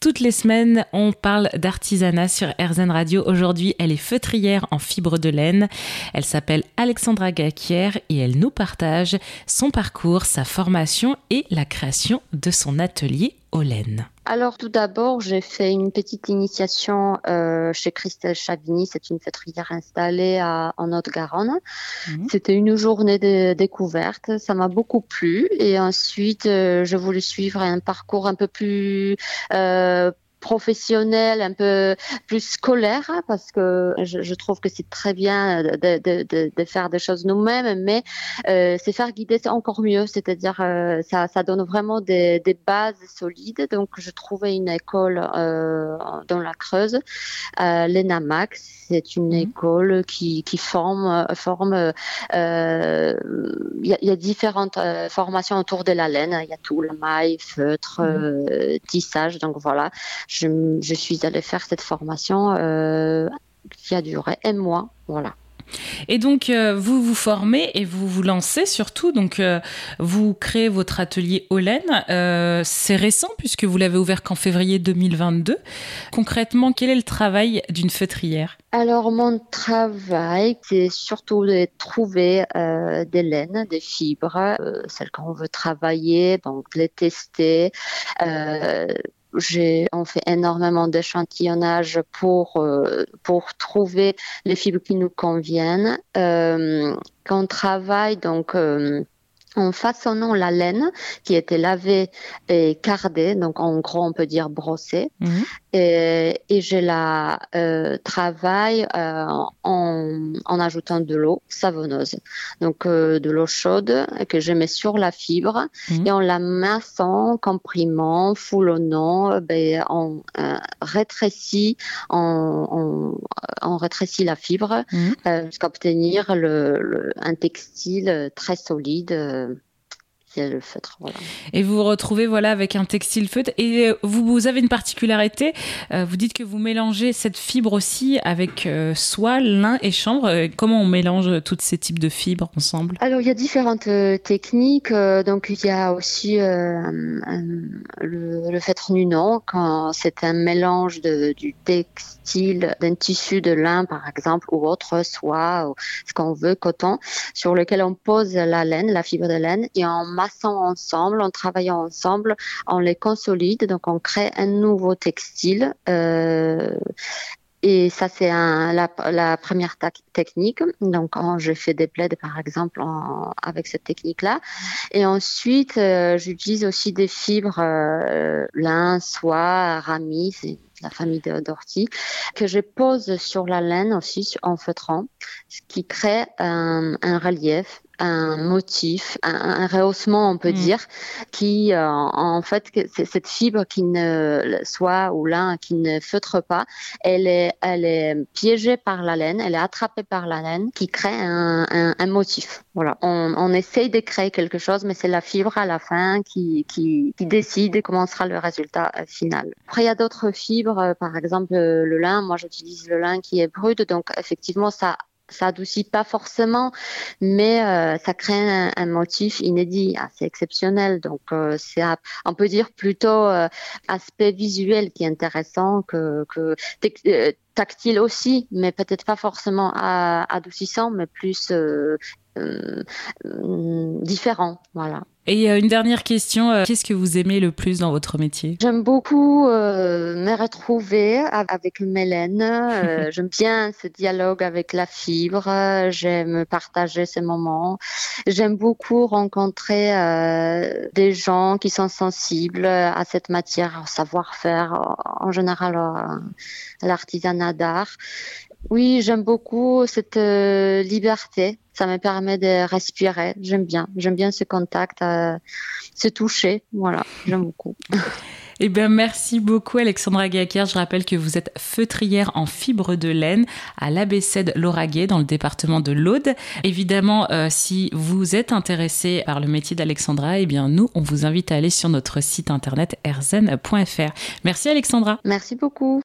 Toutes les semaines, on parle d'artisanat sur RZN Radio. Aujourd'hui, elle est feutrière en fibre de laine. Elle s'appelle Alexandra Gaquier et elle nous partage son parcours, sa formation et la création de son atelier au laine. Alors tout d'abord, j'ai fait une petite initiation euh, chez Christelle Chavigny. C'est une feutrière installée à, en Haute-Garonne. Mhm. C'était une journée de découverte. Ça m'a beaucoup plu. Et ensuite, euh, je voulais suivre un parcours un peu plus euh, professionnel, un peu plus scolaire, parce que je, je trouve que c'est très bien de, de, de, de, faire des choses nous-mêmes, mais euh, c'est faire guider, c'est encore mieux, c'est-à-dire euh, ça, ça donne vraiment des, des, bases solides. Donc je trouvais une école euh, dans la Creuse, euh, l'ENAMAX, c'est une mhm. école qui, qui forme, forme. Euh, il y, a, y, a, différentes euh, formations autour de la laine. Il y a tout, le maille, feutre, mhm. tissage. Donc voilà je, je suis allée faire cette formation euh, qui a duré un mois. Voilà. Et donc, euh, vous vous formez et vous vous lancez surtout. Donc, euh, vous créez votre atelier Olen. Euh, c'est récent puisque vous l'avez ouvert qu'en février 2022. Concrètement, quel est le travail d'une feutrière? Alors, mon travail, c'est surtout de trouver des laines, des fibres, celles qu'on veut travailler, donc les tester j'ai, on fait énormément d'échantillonnage pour, euh, pour trouver les fibres qui nous conviennent. Euh, travaille, donc, euh, en façonnant la laine qui était lavée et cardée, donc en gros on peut dire brossée, mmh. et, et, je la euh, travaille euh, en, en, ajoutant de l'eau savonneuse, donc euh, de l'eau chaude que je mets sur la fibre mmh. et en la massant, comprimant, foulonnant, ben, on rétrécit, on, on, on, rétrécit la fibre mmh. jusqu'à obtenir le, le, un textile très solide le feutre. Voilà. Et vous vous retrouvez voilà avec un textile feutre. Et euh, vous, vous avez une particularité. Euh, vous dites que vous mélangez cette fibre aussi avec euh, soie, lin et chanvre. Comment on mélange tous ces types de fibres ensemble? Alors il y a différentes techniques. donc il y a aussi euh, le, le feutre nunon quand c'est un mélange de, du textile, d'un tissu de lin par exemple ou autre soie, ou ce qu'on veut, coton, sur lequel on pose la laine, la fibre de laine et on massant ensemble, en travaillant ensemble, on les consolide, donc on crée un nouveau textile. Euh, et ça, c'est la, première technique. Donc, quand je fais des plaids, par exemple, avec cette technique-là. Et ensuite, euh, j'utilise aussi des fibres euh, lin, soie, rami, c'est la famille d'ortie, que je pose sur la laine aussi en feutrant, ce qui crée un relief un motif, un, un, rehaussement, on peut mmh. dire, qui, euh, en fait, c'est cette fibre qui ne soit ou là qui ne feutre pas, elle est, elle est piégée par la laine, elle est attrapée par la laine, qui crée un, un, un motif. Voilà, on, on, essaye de créer quelque chose, mais c'est la fibre à la fin qui, qui, qui décide comment sera le résultat euh, final. Après, il y a d'autres fibres, euh, par exemple le lin. Moi, j'utilise le lin qui est brut, donc effectivement, ça ça adoucit pas forcément, mais euh, ça crée un, un, motif inédit, assez exceptionnel. Donc euh, c'est, on peut dire plutôt euh, aspect visuel qui est intéressant que, que euh, tactile aussi, mais peut-être pas forcément adoucissant, mais plus euh, euh, différent. Voilà. Et euh, une dernière question, euh, qu'est-ce que vous aimez le plus dans votre métier? J'aime beaucoup euh, me retrouver avec Mélène. Euh, j'aime bien ce dialogue avec la fibre. J'aime partager ces moments. J'aime beaucoup rencontrer euh, des gens qui sont sensibles à cette matière, au savoir-faire, en général à l'artisanat d'art. Oui, j'aime beaucoup cette euh, liberté. Ça me permet de respirer. J'aime bien. J'aime bien ce contact, euh, se toucher. Voilà, j'aime beaucoup. Eh bien, merci beaucoup, Alexandra Gacker. Je rappelle que vous êtes feutrière en fibre de laine à l'ABC de Lauragais, dans le département de l'Aude. Évidemment, euh, si vous êtes intéressé par le métier d'Alexandra, eh bien, nous, on vous invite à aller sur notre site internet erzen.fr. Merci, Alexandra. Merci beaucoup.